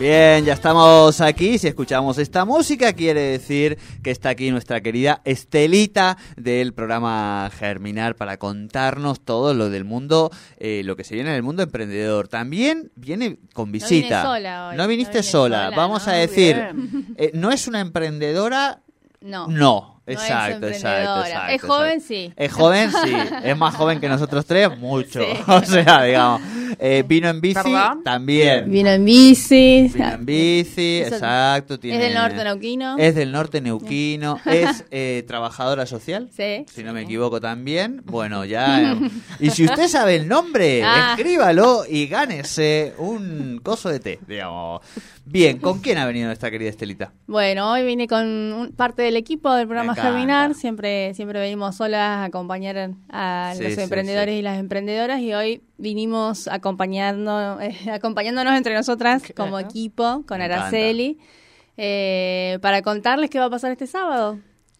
Bien, ya estamos aquí. Si escuchamos esta música, quiere decir que está aquí nuestra querida Estelita del programa Germinar para contarnos todo lo del mundo, eh, lo que se viene en el mundo emprendedor. También viene con visita. No, sola hoy. No viniste No vine sola. sola, Vamos ¿no? a decir, eh, no es una emprendedora. No. No, No es exacto, exacto, exacto. Es joven, exacto. sí. Es joven, sí. Es más joven que nosotros tres, mucho. Sí. O sea, digamos. Eh, vino en bici, ¿Perdón? también. Vino en bici. Vino en bici, Eso- exacto. Es del norte neuquino. Es del norte neuquino. es eh, trabajadora social. Sí. Si no me equivoco también. Bueno, ya. eh, y si usted sabe el nombre, Ah. escríbalo y gánese un coso de té, digamos. Bien, ¿con quién ha venido nuestra querida Estelita? Bueno, hoy vine con un- parte del equipo del programa encanta. Germinar. Siempre, siempre venimos solas a acompañar a Sí, los sí, emprendedores y las emprendedoras y hoy vinimos acompañando, eh, acompañándonos entre nosotras como equipo con Me. Araceli eh, para contarles qué va a pasar este sábado.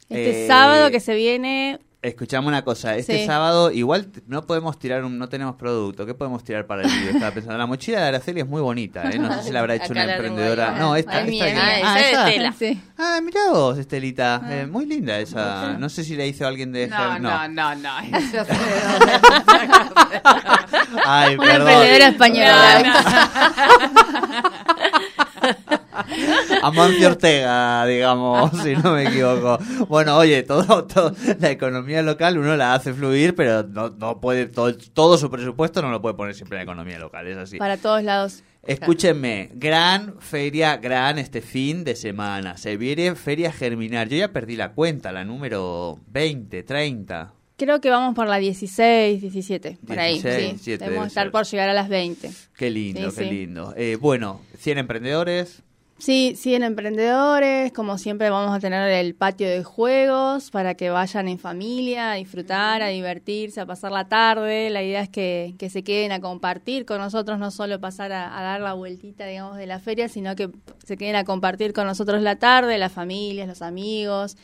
Este Eh, sábado que se viene Escuchame una cosa, este Sí. sábado igual no podemos tirar, un, no tenemos producto, ¿qué podemos tirar para el video? Estaba pensando, la mochila de Araceli es muy bonita, ¿eh? no sé si la habrá hecho Acá una emprendedora. No, esta, Es esta mía, mía. Ah, esa es de tela. Sí. Ah, mirá vos, Estelita, eh, muy linda esa. No sé si la hizo alguien de No, no, no, no. Se Ay, Una perdón. emprendedora española. Amancio Ortega, digamos, si no me equivoco. Bueno, oye, todo, todo, la economía local uno la hace fluir, pero no, no puede, todo, todo su presupuesto no lo puede poner siempre en la economía local, es así. Para todos lados. Escúchenme, gran feria, gran este fin de semana. Se viene Feria Germinar. Yo ya perdí la cuenta, la número 20, 30. Creo que vamos por la 16, 17, por ahí. 16, Sí, 17 Debemos debe estar ser. por llegar a las 20. Qué lindo, Sí, qué sí. lindo. Eh, bueno, 100 emprendedores. Sí, siguen emprendedores, como siempre vamos a tener el patio de juegos para que vayan en familia a disfrutar, a divertirse, a pasar la tarde. La idea es que, que se queden a compartir con nosotros, no solo pasar a, a dar la vueltita, digamos, de la feria, sino que se queden a compartir con nosotros la tarde, las familias, los amigos.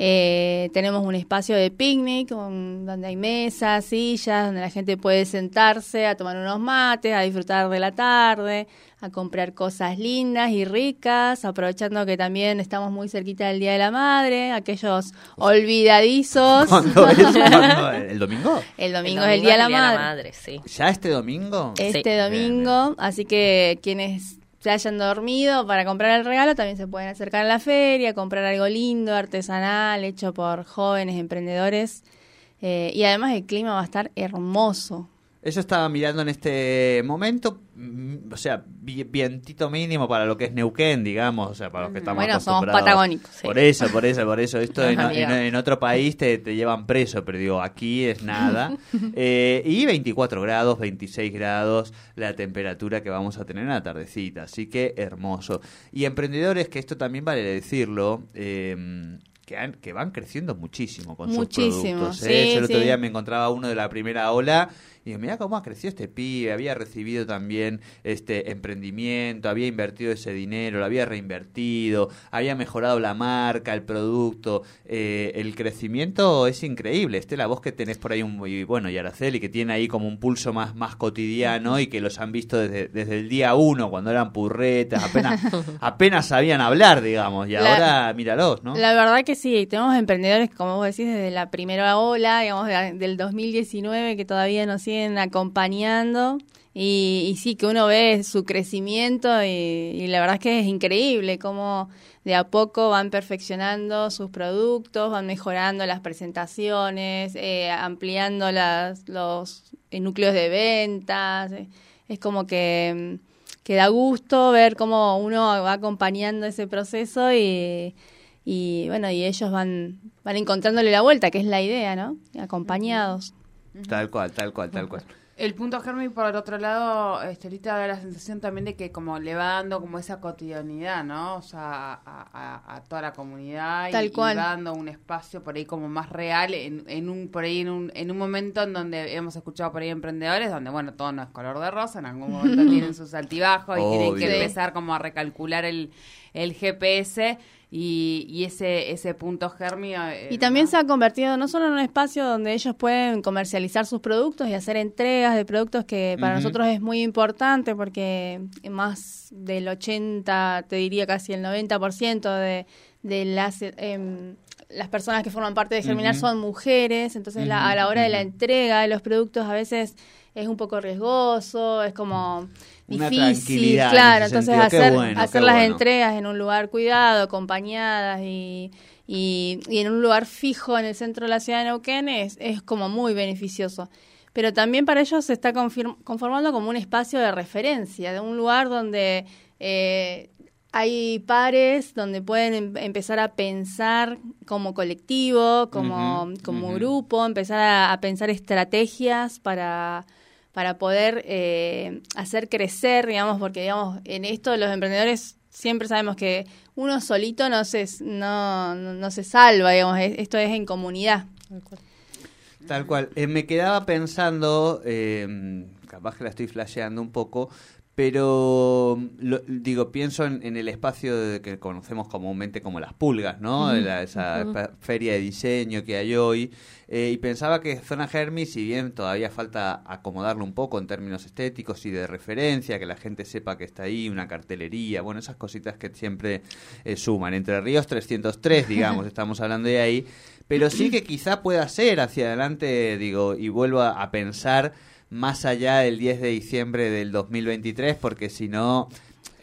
Eh, tenemos un espacio de picnic donde hay mesas, sillas, donde la gente puede sentarse a tomar unos mates, a disfrutar de la tarde, a comprar cosas lindas y ricas, aprovechando que también estamos muy cerquita del Día de la Madre, aquellos olvidadizos. ¿Cuándo es? ¿Cuándo? ¿El domingo? El domingo es el Día de la Madre. sí. ¿Ya este domingo? Este Sí. domingo, así que quienes se hayan dormido para comprar el regalo también se pueden acercar a la feria, comprar algo lindo, artesanal, hecho por jóvenes emprendedores. Eh, y además el clima va a estar hermoso. Eso estaba mirando en este momento, o sea, vi- vientito mínimo para lo que es Neuquén, digamos, o sea, para los que estamos Bueno, somos patagónicos, sí. Por eso, por eso, por eso. Esto en otro país te, te llevan preso, pero digo, aquí es nada. Eh, y 24 grados, 26 grados, la temperatura que vamos a tener en la tardecita, así que hermoso. Y emprendedores, que esto también vale decirlo, eh, que, han- que van creciendo muchísimo con Muchísimo, sus productos. sí, ¿eh? Yo el otro sí. día me encontraba uno de la primera ola y digo, mira cómo ha crecido este pibe, había recibido también este emprendimiento, había invertido ese dinero, lo había reinvertido, había mejorado la marca, el producto, eh, el crecimiento es increíble. Estela, vos que tenés por ahí un, y bueno, y Araceli, que tiene ahí como un pulso más, más cotidiano y que los han visto desde, desde el día uno, cuando eran purretas, apenas, apenas sabían hablar, digamos, y La- ahora míralos, ¿no? La verdad que sí, tenemos emprendedores, como vos decís, desde la primera ola, digamos, de- del 2019, que todavía nos siguen acompañando. Y, y sí, que uno ve su crecimiento y, y la verdad es que es increíble cómo de a poco van perfeccionando sus productos, van mejorando las presentaciones, eh, ampliando las, los eh, núcleos de ventas. Es como que, que da gusto ver cómo uno va acompañando ese proceso y, y bueno, y ellos van, van encontrándole la vuelta, que es la idea, ¿no? Acompañados. Tal cual, tal cual, tal cual. El punto Germi, por otro lado, Estelita da la sensación también de que como le va dando como esa cotidianidad, ¿no? O sea, a, toda la comunidad Tal y, cual. va dando un espacio por ahí como más real en, en un por ahí en un, en un momento en donde hemos escuchado por ahí emprendedores donde bueno todo no es color de rosa, en algún momento tienen sus altibajos y tienen que empezar como a recalcular el, el GPS y, y ese ese punto Germi eh, Y también ¿no? se ha convertido no solo en un espacio donde ellos pueden comercializar sus productos y hacer entregas de productos que para nosotros es muy importante porque más del 80, te diría casi el 90% de, de las... em, las personas que forman parte de Germinar son mujeres, entonces la- a la hora de la entrega de los productos a veces es un poco riesgoso, es como Una difícil, en claro, entonces hacer, bueno, hacer las bueno. entregas en un lugar cuidado, acompañadas y, y, y en un lugar fijo en el centro de la ciudad de Neuquén es, es como muy beneficioso. Pero también para ellos se está conformando como un espacio de referencia, de un lugar donde eh, hay pares, donde pueden em- empezar a pensar como colectivo, como, como grupo, empezar a, a pensar estrategias para para poder eh, hacer crecer, digamos, porque digamos, en esto los emprendedores siempre sabemos que uno solito no se, no, no, no se salva, digamos, es- esto es en comunidad. Tal cual. Eh, me quedaba pensando, eh, capaz que la estoy flasheando un poco, pero lo- digo, pienso en, en el espacio de- que conocemos comúnmente como las pulgas, ¿no? La- esa fe- feria de diseño que hay hoy. eh, y pensaba que Zona Germi, si bien todavía falta acomodarlo un poco en términos estéticos y de referencia, que la gente sepa que está ahí, una cartelería, bueno, esas cositas que siempre eh, suman. Entre Ríos 303, digamos, estamos hablando de ahí. Pero sí que quizá pueda ser hacia adelante, digo, y vuelvo a, a pensar más allá del 10 de diciembre del 2023, porque si no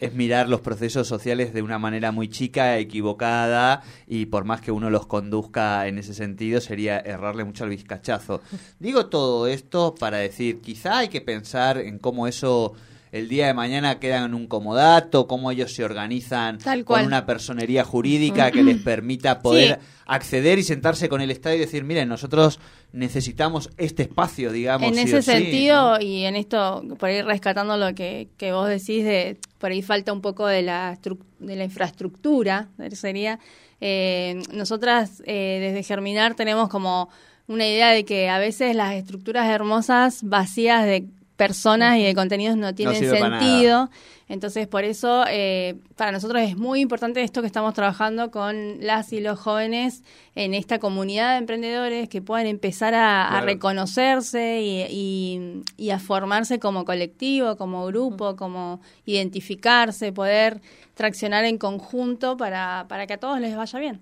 es mirar los procesos sociales de una manera muy chica, equivocada, y por más que uno los conduzca en ese sentido, sería errarle mucho al vizcachazo. Digo todo esto para decir, quizá hay que pensar en cómo eso el día de mañana queda en un comodato, cómo ellos se organizan Tal con una personería jurídica que les permita poder Sí. acceder y sentarse con el Estado y decir, miren, nosotros necesitamos este espacio, digamos. en sí ese o sí", sentido ¿no? y en esto, por ahí rescatando lo que, que vos decís, de por ahí falta un poco de la, de la infraestructura, sería, eh, nosotras eh, desde Germinar tenemos como una idea de que a veces las estructuras hermosas vacías de personas y de contenidos no tienen sentido. Entonces, por eso, eh, para nosotros es muy importante esto que estamos trabajando con las y los jóvenes en esta comunidad de emprendedores que puedan empezar a, reconocerse y, y- y a formarse como colectivo, como grupo, como identificarse, poder traccionar en conjunto para, para que a todos les vaya bien.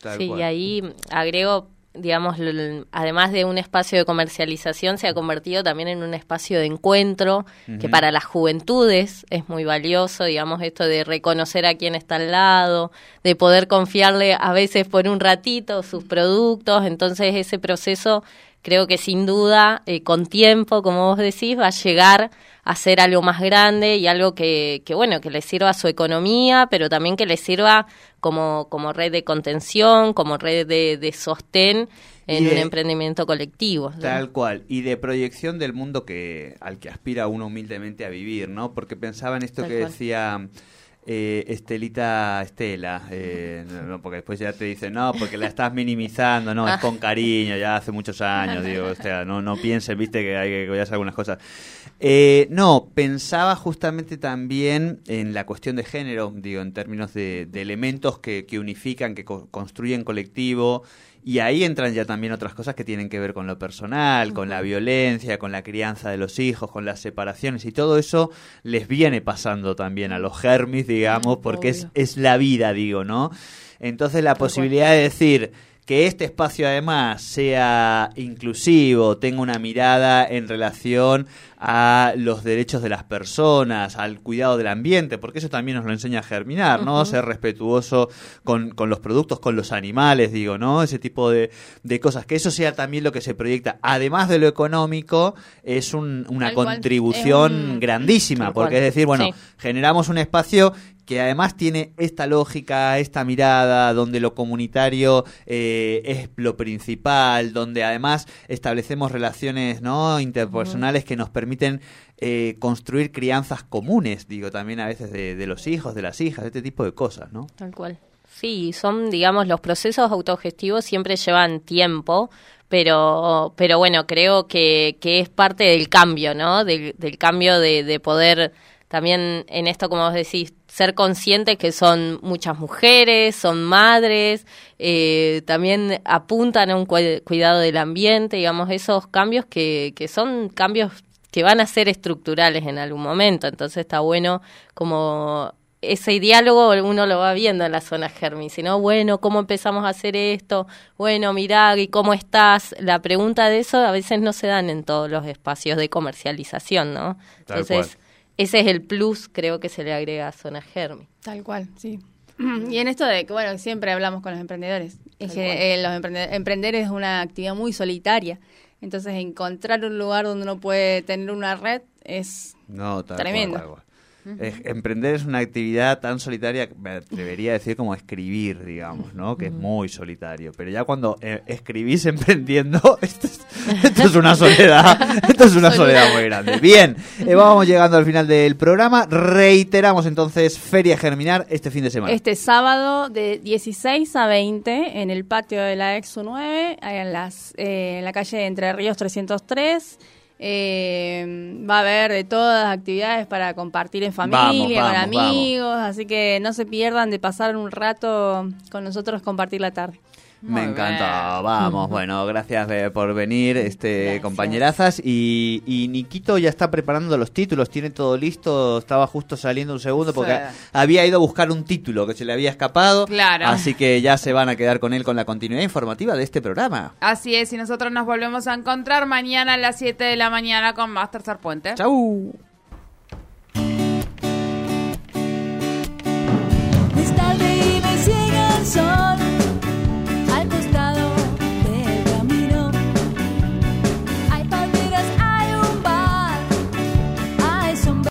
Tal sí, cual. y ahí agrego, digamos, además de un espacio de comercialización, se ha convertido también en un espacio de encuentro, que para las juventudes es muy valioso, digamos, esto de reconocer a quién está al lado, de poder confiarle a veces por un ratito sus productos, entonces ese proceso creo que sin duda, eh, con tiempo, como vos decís, va a llegar a ser algo más grande y algo que, que, bueno, que le sirva a su economía, pero también que le sirva como, como red de contención, como red de, de sostén en de- un emprendimiento colectivo. Tal cual. Y de proyección del mundo que al que aspira uno humildemente a vivir, ¿no? Porque pensaba en esto Tal que cual. decía eh, Estelita Estela, eh, no, porque después ya te dicen, no, porque la estás minimizando, no, es con cariño, ya hace muchos años, digo, o sea, no, no piensen, viste, que hay que hacer algunas cosas. Eh, no, pensaba justamente también en la cuestión de género, digo, en términos de, de elementos que, que unifican, que co- construyen colectivo, y ahí entran ya también otras cosas que tienen que ver con lo personal, con la violencia, con la crianza de los hijos, con las separaciones, y todo eso les viene pasando también a los germis, digamos, porque es, es la vida, digo, ¿no? Entonces la posibilidad de decir que este espacio además sea inclusivo, tenga una mirada en relación a los derechos de las personas, al cuidado del ambiente, porque eso también nos lo enseña a germinar, ¿no? Ser respetuoso con, con los productos, con los animales, digo, ¿no? Ese tipo de, de cosas, que eso sea también lo que se proyecta, además de lo económico, es un- una Tal cual. contribución un- grandísima, porque es decir, bueno, Sí. generamos un espacio que además tiene esta lógica, esta mirada, donde lo comunitario eh, es lo principal, donde además establecemos relaciones no interpersonales que nos permiten eh, construir crianzas comunes, digo, también a veces de, de los hijos, de las hijas, este tipo de cosas, ¿no? Tal cual. Sí, son, digamos, los procesos autogestivos siempre llevan tiempo, pero, pero bueno, creo que, que es parte del cambio, ¿no? Del, del cambio de, de poder también en esto, como vos decís, ser conscientes que son muchas mujeres, son madres, eh, también apuntan a un cu- cuidado del ambiente, digamos, esos cambios que, que son cambios que van a ser estructurales en algún momento. Entonces está bueno como ese diálogo uno lo va viendo en la zona Germi, sino bueno, ¿cómo empezamos a hacer esto? Bueno, mirá, ¿y cómo estás? La pregunta de eso a veces no se dan en todos los espacios de comercialización, ¿no? Tal Entonces, ese es el plus, creo que se le agrega a zona Germi. Tal cual, sí. Y en esto de que, bueno, siempre hablamos con los emprendedores. Es que eh, los emprende- emprender es una actividad muy solitaria. Entonces, encontrar un lugar donde uno puede tener una red es No, tal cual, Emprender es una actividad tan solitaria, que me atrevería a decir como escribir, digamos, ¿no? Que es muy solitario. Pero ya cuando eh, escribís emprendiendo, esto es, esto es una soledad, esto es una soledad muy grande. Bien, eh, vamos llegando al final del programa. Reiteramos entonces Feria Germinar este fin de semana. este sábado de 16 a 20 en el patio de la Exo 9, ahí en, las, eh, en la calle Entre Ríos 303. Eh, va a haber de todas actividades para compartir en familia, Vamos, con vamos, amigos, así que no se pierdan de pasar un rato con nosotros, compartir la tarde. Me Muy encanta, bien. vamos, bueno, gracias eh, por venir, este compañerazas. Y, y Niquito ya está preparando los títulos, tiene todo listo, estaba justo saliendo un segundo porque Sí. había ido a buscar un título que se le había escapado. Claro. Así que ya se van a quedar con él con la continuidad informativa de este programa. Así es, y nosotros nos volvemos a encontrar mañana a las 7 de la mañana con más Tercer Puente. ¡Chau!